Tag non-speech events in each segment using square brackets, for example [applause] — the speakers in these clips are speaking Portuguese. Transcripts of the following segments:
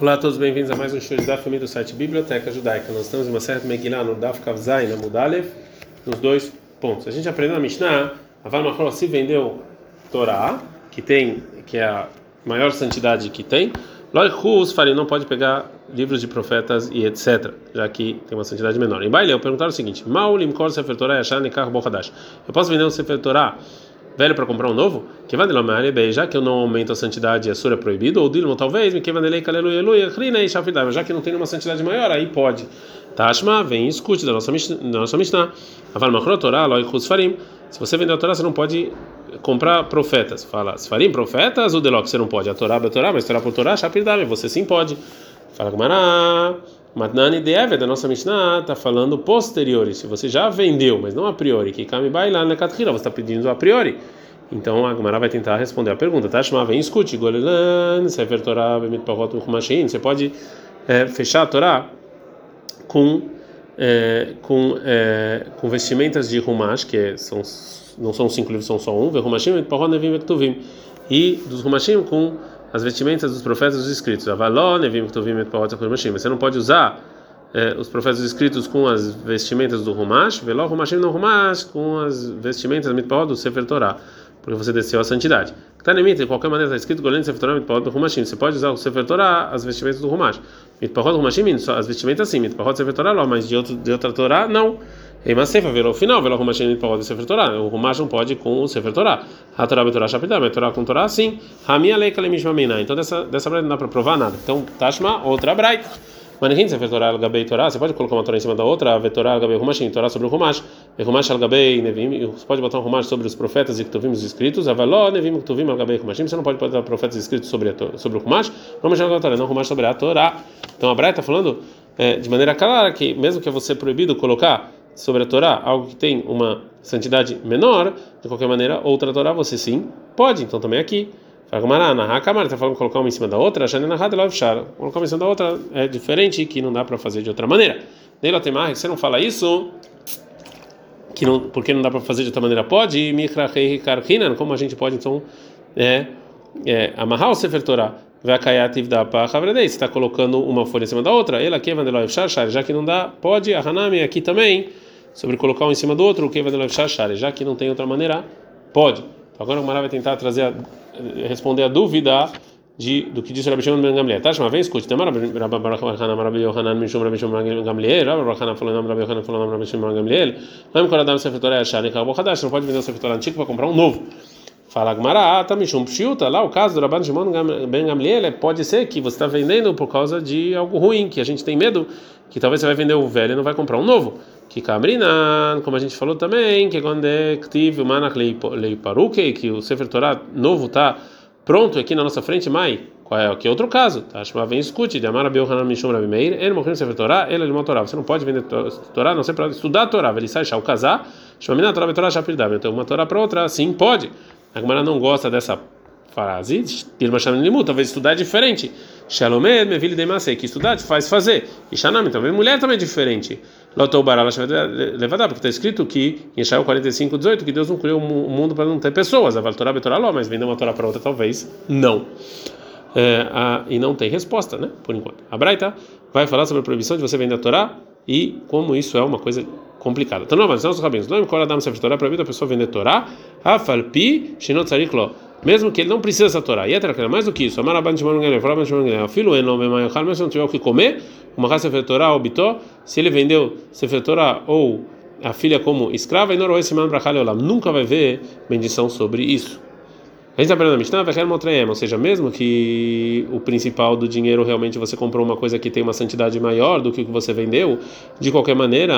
Olá a todos, bem-vindos a mais um show da família do site Biblioteca Judaica. Nós estamos em uma certa Megillah no Daf Kavzai, na Mudalev, nos dois pontos. A gente aprendeu na Mishnah, Aval Machor se vendeu Torá, que tem, que é a maior santidade que tem. Loichus Farim não pode pegar livros de profetas e etc, já que tem uma santidade menor. Em Baile, eu perguntaram o seguinte: Maulim Kor Sefer Torah Yashar Nekar Bochadash. Eu posso vender um Sefer Torah velho para comprar um novo? Que vai já que eu não aumento a santidade, a sura é proibido, ou dilma talvez, que vai já que não tem nenhuma santidade maior, aí pode. Tashma, vem e escute da nossa da nossa Mishnah. Aval Machrot Torah, Loi Farim. Se você vender a Torá, você não pode comprar profetas. Fala, farim profetas, o Delok você não pode. A Torá é a Torá, mas Torá por Torá, Shapidame, você sim pode. Fala Gumará. Matnani Deeve, da nossa Mishnah, está falando posteriori. Se você já vendeu, mas não a priori, que Kami Baila na Kathira, você está pedindo a priori. Então a Gemara vai tentar responder a pergunta. Tá? Shema, vem, escute. Golelan, Sefer Torah, Bemit Pahot, Chumashin. Você pode é, fechar a Torá com, é, com, é, com vestimentas de Rumash, que é, são, não são cinco livros, são só um. Rumashim, Bemit Pahot, Nevim, Vektuvim. E dos Rumashim com as vestimentas dos profetas dos escritos. Você não pode usar é, os profetas escritos com as vestimentas do Rumash, veló Rumashim não Rumash, com as vestimentas mitpahot do Sefer Torah, porque você desceu a santidade. Tanemit, de qualquer maneira está escrito Golem Sefer Torah mitpahot do Rumashim. Você pode usar o Sefer Torah, as vestimentas do Rumash. Mitpahot Rumashim, as vestimentas sim, mitpahot Sefer Torah, mas de, outro, de outra Torah não. Ei, mas virou o final, virou o Rumashim pode Sefer Torah. O Rumash não pode com o Sefer Torah. A Torah Betorah Shapidá, mas Torah com Torah sim. Ramia Leika Lemishmamina. Então dessa dessa braita não dá para provar nada. Então Tashma, outra braita. Manequim Sefer Torah Al-Gabei Torah, você pode colocar uma Torah em cima da outra, a Torah Al-Gabei Rumashim, Torah sobre o Rumash, Rumash Al-Gabei Nevim, você pode botar um Rumash sobre os profetas e que tuvimos escritos, Avaló Nevim Ktuvim Al-Gabei Rumashim, você não pode botar profetas escritos sobre, a, sobre o Rumash, Rumash Al-Gabei não Rumash sobre a Torah. Então a Braita está falando é, de maneira clara que mesmo que você proibido colocar sobre a Torá, algo que tem uma santidade menor, de qualquer maneira, outra Torá você sim pode. Então também aqui. Está falando colocar uma em cima da outra, colocar uma em cima da outra é diferente, que não dá para fazer de outra maneira. Neila Temar, você não fala isso, que não, porque não dá para fazer de outra maneira? Pode, como a gente pode então é, é, amarrar o Sefer Torah? Você está colocando uma folha em cima da outra, ela aqui já que não dá, pode, a Hanami aqui também sobre colocar um em cima do outro, o que vai já que não tem outra maneira, pode. Então, agora o Mará vai tentar trazer a, responder a dúvida de, do que disse o Rabi Shimon Ben Gamliel. Tá, uma vez, escute, Tamar Rabbi Yohanan, Rabbi Yohanan, Mishum Rabbi Shimon Gamliel, Rabbi Yohanan falou nome Rabbi Yohanan falou nome Rabbi Shimon Gamliel. Lembra quando Adam Sefer Torah achar, Nekar Bochadash, não pode vender o Sefer antigo para comprar um novo. Fala ah, tá Mishum Pshiuta, lá o caso do Rabban Shimon Ben Gamliel, pode ser que você está vendendo por causa de algo ruim, que a gente tem medo, que talvez você vai vender o velho e não vai comprar um novo que Kamrinan, como a gente falou também, que quando é o Manach Leiparuke, que o Sefer Torah novo está pronto aqui na nossa frente, mai, qual é que é outro caso? Tá? Shema vem escute, de Amara Beuhanan Mishum Rabi Meir, ele morreu Sefer Torah, ele é Torah. Você não pode vender Torah, não sei para estudar Torah, ele sai, o casar, Shema Mina Torah Torah Shapirdav. Então uma Torah para outra, sim, pode. A Gemara não gosta dessa frase, talvez estudar é diferente. Shalomed, Mevili Demasei, que estudar faz fazer. E Shanami, talvez mulher também é diferente. Lotoubarala levadar, porque está escrito que em Israel 45, 18, que Deus não criou o mundo para não ter pessoas. A Valtorá Betorá mas vender uma Torá para outra, talvez não. É, a, e não tem resposta, né? Por enquanto. A Braita vai falar sobre a proibição de você vender a Torá e como isso é uma coisa complicada. Então, não, mas os rabinos, não me Adam Sefer Torá, proibido a pessoa vender Torá, Afalpi, Shinot Sariklo mesmo que ele não precisa essa Torá. E é mais do que isso. Amar Abban Shimon Gamliel, fala Abban Shimon Gamliel, filho eno bemayachal, mesmo se não tiver o que comer, uma raça Sefer Torá ou bitó, se ele vendeu Sefer Torá ou a filha como escrava, e não esse man olam, nunca vai ver bendição sobre isso. A gente está aprendendo a Mishnah, ou seja, mesmo que o principal do dinheiro realmente você comprou uma coisa que tem uma santidade maior do que o que você vendeu, de qualquer maneira,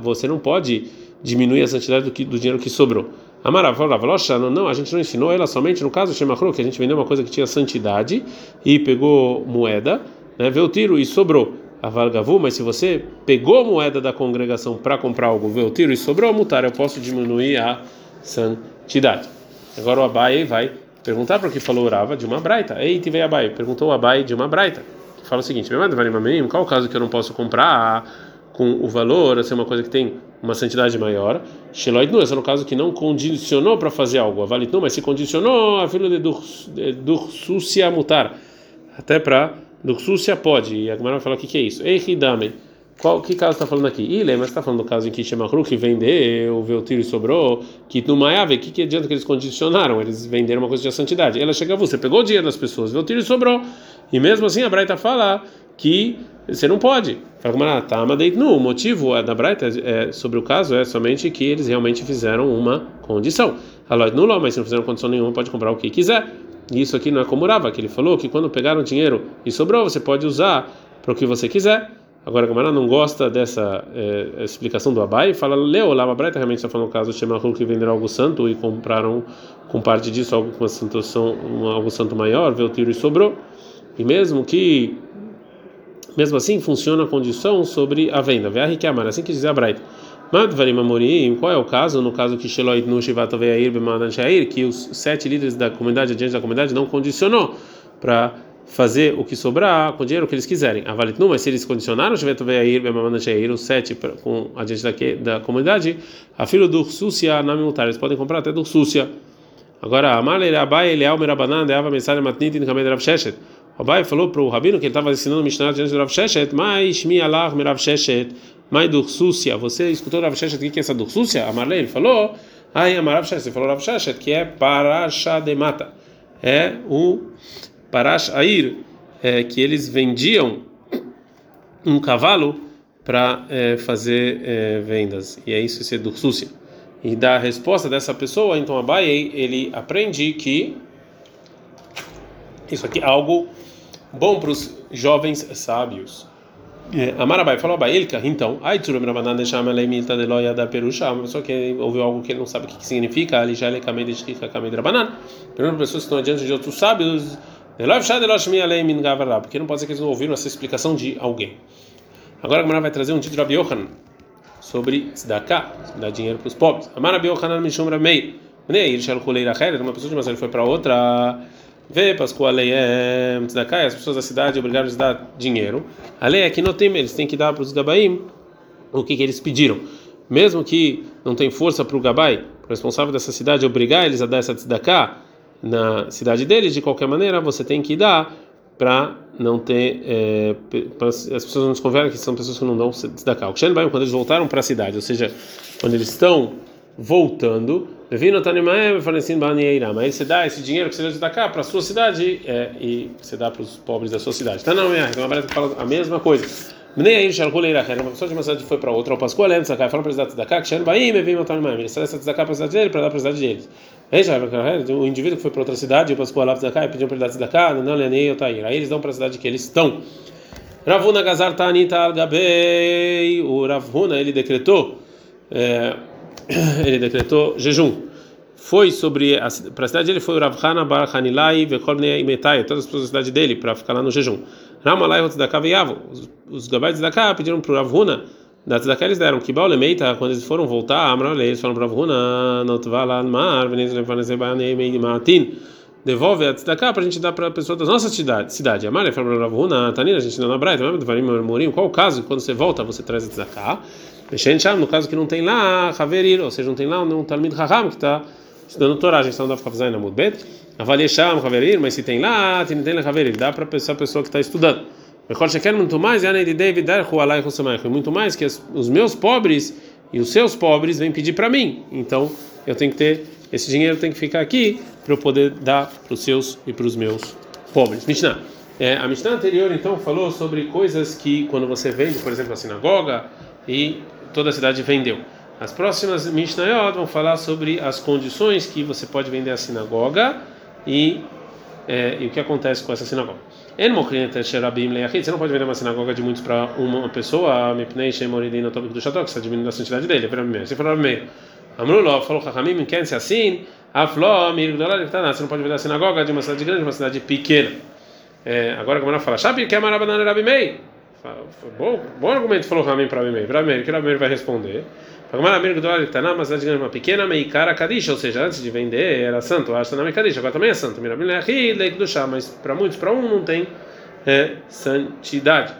você não pode diminuir a santidade do, que, do dinheiro que sobrou. Amaravolocha, não, a gente não ensinou ela somente no caso Shemachru, que a gente vendeu uma coisa que tinha santidade e pegou moeda, né, veio o tiro e sobrou. A Valgavu, mas se você pegou moeda da congregação para comprar algo, veio o tiro e sobrou, mutar, eu posso diminuir a santidade. Agora o Abai vai perguntar para o que falou Urava de uma braita. Ei, tive Abai, perguntou o Abai de uma braita. Fala o seguinte: qual o caso que eu não posso comprar com o valor, assim, uma coisa que tem uma santidade maior. Sheloid nu, esse é no caso que não condicionou para fazer algo. Avalit nu, mas se condicionou, a filha de dursucia mutar, até para Duxúcia pode. E a Gemara vai falar o que, que é isso. Ei, Hidame. Qual, que caso está falando aqui? Ilê, mas está falando do caso em que Shemahru, que vendeu, vê o tiro e sobrou, que no Maiave, o que, que adianta que eles condicionaram? Eles venderam uma coisa de santidade. Ela chega a você, pegou o dinheiro das pessoas, vê o tiro e sobrou. E mesmo assim a Braita fala que você não pode. Fala, tá, o motivo da Braita é, sobre o caso é somente que eles realmente fizeram uma condição. Alot nulo, mas se não fizeram condição nenhuma, pode comprar o que quiser. E isso aqui não é como Rava, que ele falou que quando pegaram dinheiro e sobrou, você pode usar para o que você quiser. Agora, a Gamara não gosta dessa é, explicação do Abai e fala: Leu, lá, a Braita realmente está falando o caso de Shemahu que venderam algo santo e compraram com parte disso algo uma santuação, um, algo santo maior, veio o tiro e sobrou. E mesmo que, mesmo assim, funciona a condição sobre a venda. Vê que amar, assim que dizer a Braita. Madvarim Amorim, qual é o caso? No caso que Sheloid Nushivat Veyair Bemadan Shair, que os sete líderes da comunidade, adiante da comunidade, não condicionou para fazer o que sobrar com o dinheiro que eles quiserem. Avalit nu, mas se eles condicionaram Shevet Veyair Bemadan Shair, os sete com adiante da, da comunidade, a filho do Súcia na mutar, eles podem comprar até do Súcia. Agora, Amalei Abai Elial Merabanan, Deava Mensagem Matnit in Kamed Rav Sheshet. O Abai falou para o Rabino que ele estava ensinando Mishnah diante do Rav Sheshet, mas Shmi Allah Merav Sheshet. Mai Dursúcia, você escutou Rav Sheshet, o que é essa Dursúcia? Amarlei, ele falou, ai, Amarav Sheshet, ele falou Rav Sheshet, que é Parasha de Mata, é o Parash Air, é, que eles vendiam um cavalo para é, fazer é, vendas, e é isso, esse é Dursúcia. E da resposta dessa pessoa, então Abai, ele aprende que isso aqui é algo bom para os jovens sábios. É, Amarabai falou então, loia da perusha, uma pessoa que ouviu algo que ele não sabe o que significa, ele kamei de rabanan. Pergunta pessoas que estão adiante de outros sábios, porque não pode ser que eles não ouviram essa explicação de alguém. Agora a Gemara vai trazer um título de Rabi Yohanan sobre Tzedakah, dar dinheiro para os pobres. Amar Rabi Yohanan Mishum Ramei. Uma pessoa de uma foi para outra Vê, Pascoal, é Tzedakah, as pessoas da cidade obrigaram a dar dinheiro. A lei é que não tem, eles têm que dar para os Gabaim o que, que eles pediram. Mesmo que não tem força para o Gabai, responsável dessa cidade, obrigar eles a dar essa Tzedakah na cidade deles, de qualquer maneira, você tem que dar para não ter. É, as pessoas não desconfiarem que são pessoas que não dão Tzedakah. O Kshen quando eles voltaram para a cidade, ou seja, quando eles estão voltando, vindo Tanimaem Falecim Banieira, mas você dá esse dinheiro que você da cá para a sua cidade é, e você dá para os pobres da sua cidade. Tá não, é, então a fala a mesma coisa. Nem aí Shalkuleira, uma pessoa de uma cidade foi para outra, o Pascoal Sakai, fala para a cidade da cá, que Shen Baim, vem o Tanimaem, ele traz essa cá para a cidade dele para dar para a cidade deles. O indivíduo que foi para outra cidade, Pascoal lá da cá e pediu para ele dar da cá, não nem eu Tair. Aí eles dão para a cidade que eles estão. Ravuna Gazar Tanita Al-Gabei, o Ravuna ele decretou. É, [coughs] ele decretou jejum. Foi sobre a, para a cidade dele foi o Rav Hana Bar Hanilai Vekolne Imetai, todas as pessoas da cidade dele para ficar lá no jejum. Ramalai Tzedakah Veiavo, os gabais de Tzedakah pediram para o Rav Huna da Tzedakah eles deram que Lemeita, quando eles foram voltar, Amrale, eles falaram para Rav Huna, Notvala Mar, Venez Levanese Bayanei Matin devolve a tzedakah para a gente dar para a pessoa da nossa cidade. cidade. Amália falou para Ravuna, Tanina, a gente não na Braita, qual o caso? Quando você volta, você traz a tzedakah. No caso que não tem lá, Haverir, ou seja, não tem lá um Talmid Raham que está estudando Torá, a gente está no Daf Kavzai na Mudbet. Avalie Sham, Haverir, mas se tem lá, tem lá Haverir, dá para essa pessoa que está estudando. Muito mais, muito mais que os meus pobres e os seus pobres vêm pedir para mim. Então, eu tenho que ter esse dinheiro tem que ficar aqui para eu poder dar para os seus e para os meus pobres. Mishnah. É, a Mishnah anterior então falou sobre coisas que quando você vende, por exemplo, a sinagoga e toda a cidade vendeu. As próximas Mishnayot vão falar sobre as condições que você pode vender a sinagoga e, é, e o que acontece com essa sinagoga. Você não pode vender uma sinagoga de muitos para uma pessoa, que está diminuindo a santidade dele. Você falou meio. Amrulo falou Chachamim, quer ser assim? Afló, você não pode ver a sinagoga de uma cidade grande, de uma cidade pequena. É, agora como ela fala, Shabi que é Marabanana Rabi Mei. Bom, bom argumento falou Ramim para Rabi Mei. Rabi Mei, que Rabi Mei vai responder? Taná, uma pequena, Meikara Kadish, ou seja, antes de vender era santo, Arsanam Kadish, agora também é santo. Mirabim Leachid, Leik do Chá, mas para muitos, para um não tem é, santidade,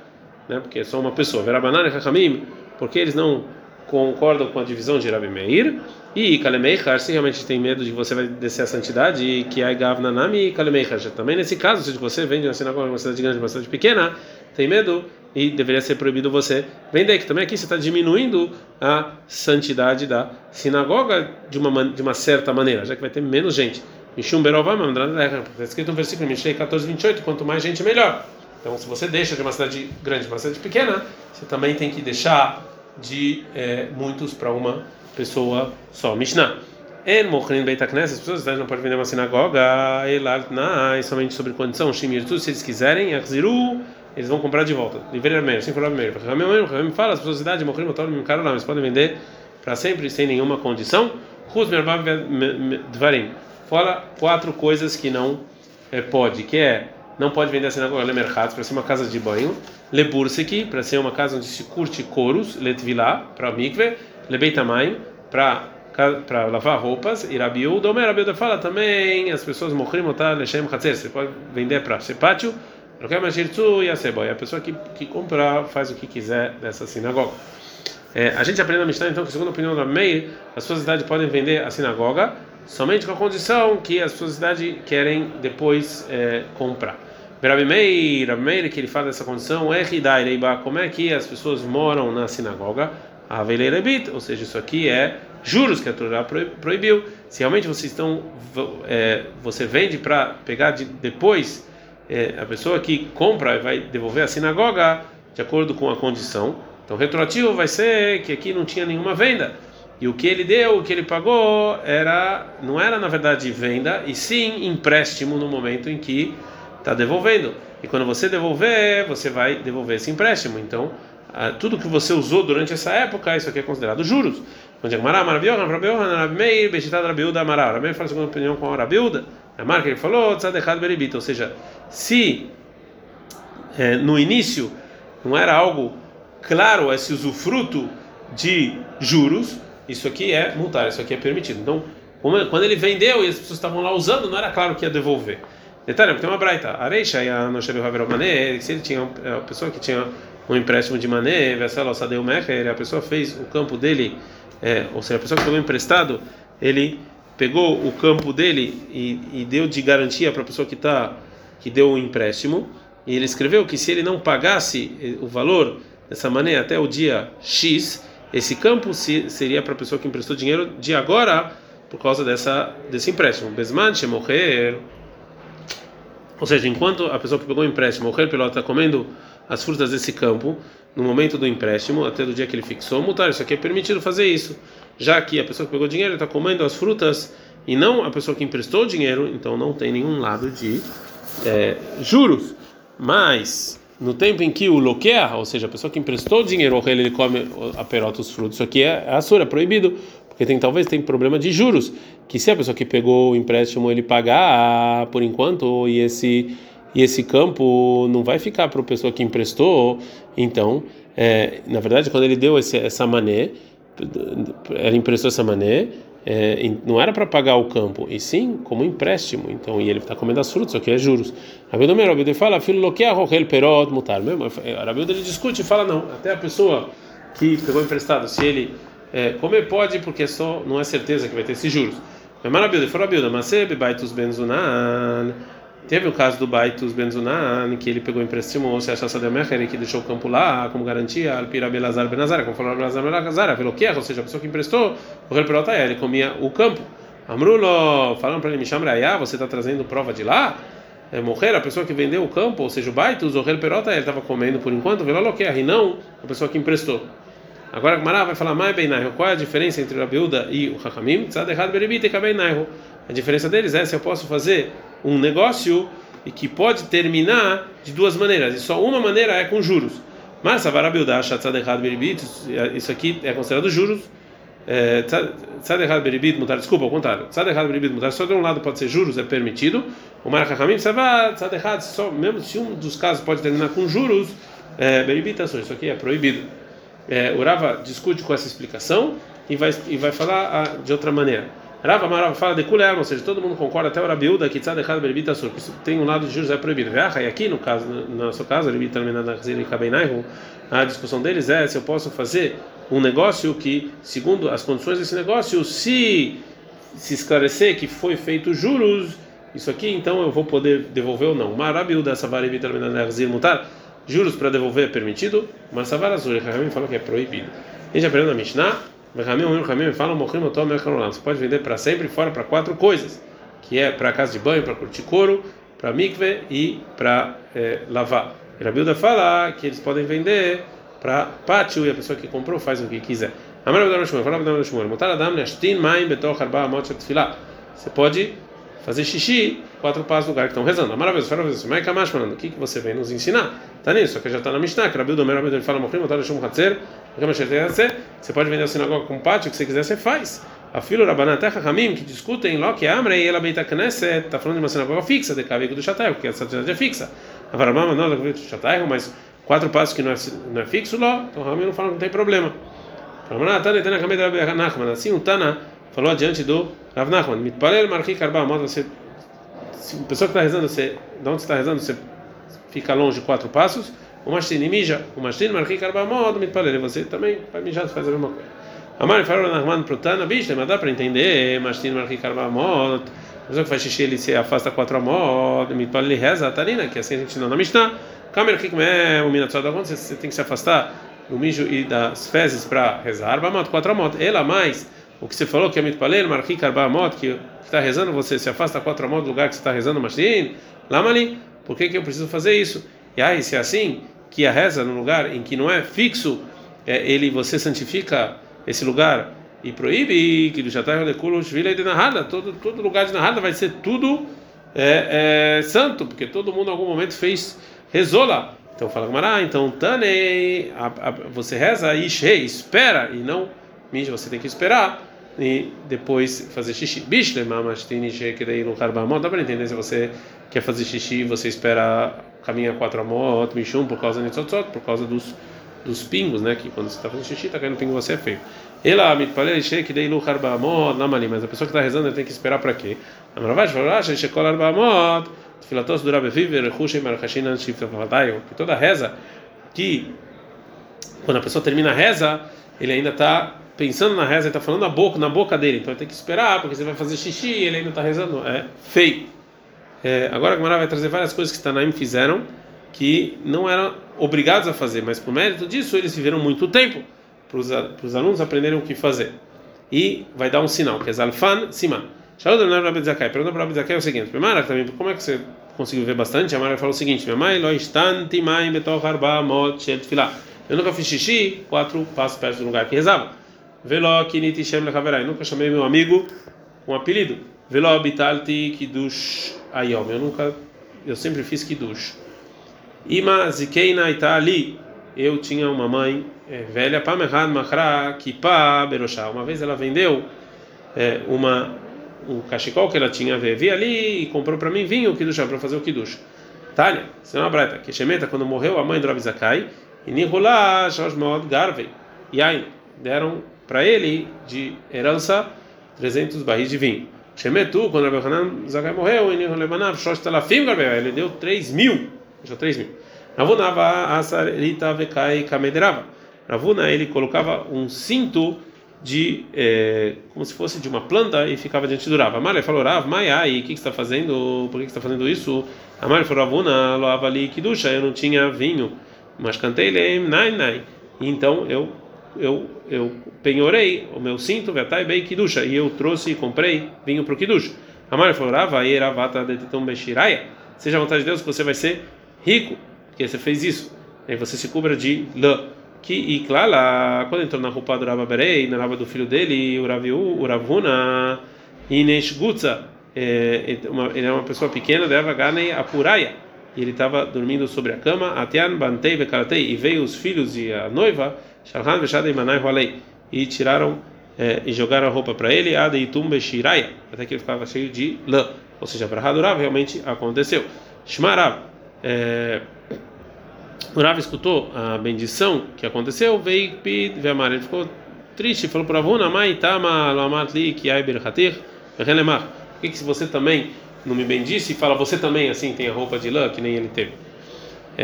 né? Porque é só uma pessoa. Verabanana e porque eles não concordam com a divisão de Rabi Meir e Kalemeichar, se realmente tem medo de que você vai descer a santidade, e que é Gavnanami e Kalemeichar. Também nesse caso, se você vende uma sinagoga uma cidade grande, uma cidade pequena, tem medo e deveria ser proibido você vender. Que também aqui você está diminuindo a santidade da sinagoga de uma, de uma certa maneira, já que vai ter menos gente. Mishum Berovam, está escrito no versículo Mishlei 14, 28, quanto mais gente, melhor. Então, se você deixa de uma cidade grande para uma cidade pequena, você também tem que deixar de é, muitos para uma pessoa só. Mishnah. En mochrin beit as pessoas não podem vender uma sinagoga, elartnai, somente sobre condição, shimirtu, se eles quiserem, achziru, eles vão comprar de volta. Livremente, assim falou primeiro. Ramim fala, as pessoas de idade, mochrin, motor, caro lá, mas podem vender para sempre, sem nenhuma condição. Rus mervav dvarim. Fora quatro coisas que não é, pode, que é não pode vender a sinagoga lemerchat para ser uma casa de banho, leburseki para ser uma casa onde se curte couros, letvilá para mikve, lebeitamai para para lavar roupas, e Rabiuda, Omer Rabiuda fala também, as pessoas morrim otar lechem chatzer, você pode vender para ser pátio, e a pessoa que, que compra faz o que quiser dessa sinagoga. É, a gente aprende na Mishnah então que segundo a opinião da Meir, as sociedades podem vender a sinagoga somente com a condição que as sociedades querem depois é, comprar. Rabi Meir, Rabi Meir, que ele fala dessa condição, é como é que as pessoas moram na sinagoga, a Veileirebit, ou seja, isso aqui é juros que a Torá proibiu. Se realmente vocês estão, é, você vende para pegar de, depois, é, a pessoa que compra vai devolver a sinagoga de acordo com a condição. Então, retroativo vai ser que aqui não tinha nenhuma venda. E o que ele deu, o que ele pagou, era não era na verdade venda, e sim empréstimo no momento em que está devolvendo. E quando você devolver, você vai devolver esse empréstimo. Então, tudo que você usou durante essa época, isso aqui é considerado juros. Onde é Mará, Marabilha, Marabilha, Rabimeir, Bechitad Rabiuda, Amará. Rabimeir fala a segunda opinião com a Rabiuda. A marca ele falou, Tzadechad Beribita. Ou seja, se é, no início não era algo claro esse usufruto de juros, isso aqui é multar, isso aqui é permitido. Então, quando ele vendeu e as pessoas estavam lá usando, não era claro que ia devolver. Detalhe, tem uma braita. Areixa e a Nosheru Haverov Mané, se ele tinha, a pessoa que tinha um empréstimo de mané, a pessoa fez o campo dele, é, ou seja, a pessoa que pegou emprestado, ele pegou o campo dele e, e deu de garantia para a pessoa que tá, que deu o empréstimo, e ele escreveu que se ele não pagasse eh, o valor dessa maneira até o dia X, esse campo seria para a pessoa que emprestou dinheiro de agora por causa dessa desse empréstimo. Besman morrer ou seja, enquanto a pessoa que pegou o empréstimo, o piloto está comendo as frutas desse campo, no momento do empréstimo, até do dia que ele fixou, mutar, isso aqui é permitido fazer isso. Já que a pessoa que pegou dinheiro está comendo as frutas e não a pessoa que emprestou dinheiro, então não tem nenhum lado de é, juros. Mas no tempo em que o loquear, ou seja, a pessoa que emprestou dinheiro, ele come a perota os frutos, isso aqui é, é assura, é proibido, porque tem talvez tem problema de juros, que se a pessoa que pegou o empréstimo ele pagar por enquanto e esse e esse campo não vai ficar para a pessoa que emprestou, então, é, na verdade, quando ele deu esse, essa mané, ele emprestou essa mané, é, não era para pagar o campo, e sim como empréstimo. Então, e ele está comendo as frutas, o que é juros. Rabildo Rabildo fala, filho loquear rohel perot mutar. Mesmo, Rabildo ele discute e fala não, até a pessoa que pegou emprestado, se ele é, comer pode, porque só não é certeza que vai ter esses juros. Mas Rabildo falou Rabildo, mas baitus benzunan. Teve o caso do Baitus Benzunan, que ele pegou empréstimo, ou se achasse de que deixou o campo lá como garantia, Alpira Belazar Benazar, como falou Belazar Benazar, pelo que ou seja, a pessoa que emprestou, o rei Perota ele comia o campo. Amrulo, falando para ele, me chama você está trazendo prova de lá? É, morrer a pessoa que vendeu o campo, ou seja, o Baitus, o Perota, ele estava comendo por enquanto, Veloloquer, e não a pessoa que emprestou. Agora Mará vai falar mais bem qual é a diferença entre a Rabiuda e o Hakamim? Tzad errado beribita e A diferença deles é se eu posso fazer um negócio e que pode terminar de duas maneiras, e só uma maneira é com juros. Mas isso aqui é considerado juros. Tzad errado beribit mutar, desculpa, ao contrário. Tzad errado beribit mutar, só de um lado pode ser juros, é permitido. O marachamim, tzad errado, só mesmo se um dos casos pode terminar com juros, beribit, isso aqui é proibido. É, o Rava discute com essa explicação e vai, e vai falar de outra maneira. Rava Marava fala de Kuleam, ou seja, todo mundo concorda, até o Rabiuda, que tzad echad beribita sur, tem um lado de juros é proibido. E aqui, no caso, no nosso caso, a discussão deles é se eu posso fazer um negócio que, segundo as condições desse negócio, se se esclarecer que foi feito juros, isso aqui, então eu vou poder devolver ou não. Marabil dessa varevita mutar, juros para devolver é permitido, mas Savar Azul, Ramim fala que é proibido. A gente aprende na Mishnah, Ramim, fala, Você pode vender para sempre fora para quatro coisas, que é para casa de banho, para curtir couro, para mikve e para é, lavar. Rabilda fala que eles podem vender para pátio e a pessoa que comprou faz o que quiser. Você pode fazer xixi quatro passos do lugar que estão rezando. Maravilhoso, maravilhoso. Mas Kamash falando, o que, que você vem nos ensinar? Tá nisso, só que já está na Mishnah, que Rabi do Rabi ele fala, Mochim, Otar Shum Hatzer, você pode vender a sinagoga com pátio, o que você quiser, você faz. A filha Rabaná Terra Hamim, que discutem lá que Amra e ela Beita Knesset, está falando de uma sinagoga fixa, de Kavik do Shatayro, porque essa cidade é fixa. A Varamama não, do Shatayro, mas quatro passos que não é, não é fixo lá, então Hamim não fala que não tem problema. Assim, um Tana falou adiante do Rav Nachman, Mitpalel Marchi Karba, você, se a pessoa que está rezando, você, de onde está rezando, você fica longe quatro passos, o Mashtin mija, o Mashtin Marchi Karba, modo Mitpalel, você também vai mijar, faz a mesma coisa. Amar falou Nachman pro Tana, bicho, mas dá para entender, Mashtin Marchi Karba, modo, a pessoa que faz xixi, ele se afasta quatro amod, Mitpalel reza, Tarina, que assim a gente não na Mishnah, Kamer Kikme, o Minatzada, você tem que se afastar do mijo e das fezes para rezar, Bamot, quatro amot. Ela mais, o que você falou que é mitpalel, marqui karbamot, que está rezando, você se afasta quatro amot do lugar que você está rezando, mastin, lamali, por que, que eu preciso fazer isso? E aí, se é assim, que a reza no lugar em que não é fixo, é, ele você santifica esse lugar e proíbe que do jatar de narrada, todo todo lugar de narrada vai ser tudo é, é, santo, porque todo mundo em algum momento fez rezou lá. Então fala Gamara, então Tanei, você reza e espera e não mija, você tem que esperar e depois fazer xixi. Bishle, mamastini, shekerei no karbamot. Dá para entender se você quer fazer xixi, você espera caminha quatro amot, mishum por causa de por causa dos dos pingos, né? Que quando você está fazendo xixi, está caindo pingo, você é feio. Ela falei, que dei lugar bamot, não mas a pessoa que está rezando tem que esperar para quê? A Maravash falou, acha que bamot Filatos dura beviver, rushei marachina que toda reza que quando a pessoa termina a reza, ele ainda está pensando na reza, ele está falando na boca, na boca dele, então tem que esperar, porque você vai fazer xixi ele ainda está rezando, é feio. É, agora a Gamara vai trazer várias coisas que Tanaim fizeram que não eram obrigados a fazer, mas por mérito disso eles viveram muito tempo para os alunos aprenderem o que fazer. E vai dar um sinal, que é Zalfan Siman. Shalom do Rabi Zakai. Pergunta para Rabi Zakai é o seguinte: Mara também, como é que você conseguiu ver bastante? A Mara falou o seguinte: Minha mãe, arba mot. Eu nunca fiz xixi quatro passos perto do lugar que rezava. Velo kiniti shem lechaverai. Nunca chamei meu amigo com apelido. Velo bitalti kidush ayom. Eu nunca, eu sempre fiz kidush. Ima zikeina ita ali. Eu tinha uma mãe é, velha, pamehad machra kipa beroshá. Uma vez ela vendeu é, uma um cachecol que ela tinha vi ali e comprou para mim vinho kiddush para fazer o kiddush. Tânia, isso é uma breta. Que Shemeta, quando morreu a mãe do Rav Zakai, e Nihulá Shoshmod Garvei, e aí deram para ele de herança 300 barris de vinho. Shemetu, quando Rav Hanan Zakai morreu, e Nihulebanav Shosh Talafim Garvei, ele deu 3 mil, deixou 3 mil. Ravunava Asarita Vekai Kamederava. Ravuna, ele colocava um cinto de é, como se fosse de uma planta e ficava diante do Rav. Amália falou: Rav, Maiai, o que, que está fazendo? Por que, que está fazendo isso? Amália falou: Ravuna, loava ali kidusha, eu não tinha vinho, mas cantei lem, nai, nai. Então eu eu eu penhorei o meu cinto, vetai bem kidusha, e eu trouxe e comprei vinho para o kidusha. Amália falou: Rav, aí vata de tetum beshiraya. Seja a vontade de Deus que você vai ser rico, porque você fez isso. Aí você se cubra de lã. Que e claro, quando entrou na roupa do Rabba Berei, na roupa do filho dele, o Raviu, o Ravuna, Inesh Gutza, é, ele é uma pessoa pequena, deva Ganei Apuraya, e ele estava dormindo sobre a cama, Atian Bantei Bekaratei, e veio os filhos e a noiva, Shalhan Veshadei Manai Hualei, e tiraram é, e jogaram a roupa para ele, Adeitum Beshiraya, até que ele ficava cheio de lã, ou seja, para Hadurav realmente aconteceu. Shmarav, é, o Rav escutou a bendição que aconteceu, veio pedir, ele ficou triste, falou para Avuna, mãe, tama, loamat li, ki ai berhatir, relemar. Por que se você também não me bendisse e fala você também assim tem a roupa de lã que nem ele teve?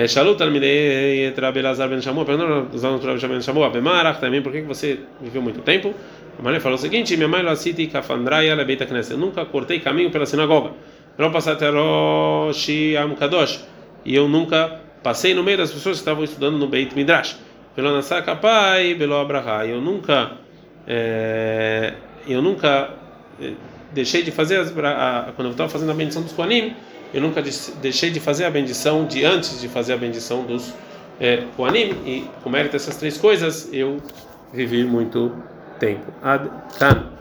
Shalut Almidei Trabelazar Ben Shamu, perguntou os alunos Trabelazar Ben Shamu, Bemarach também, por que você viveu muito tempo? A mulher falou o seguinte: minha mãe Lassiti Kafandraya Lebeita Knesset, eu nunca cortei caminho pela sinagoga. Não passateroshi Amkadosh, e eu nunca passei no meio das pessoas que estavam estudando no Beit Midrash. Pelo Nasaka Pai, Belo Abraha, eu nunca, eu nunca deixei de fazer as, quando eu estava fazendo a bendição dos Koanim, eu nunca deixei de fazer a bendição de antes de fazer a bendição dos é, Koanim e com mérito dessas três coisas eu vivi muito tempo. Ad -kan.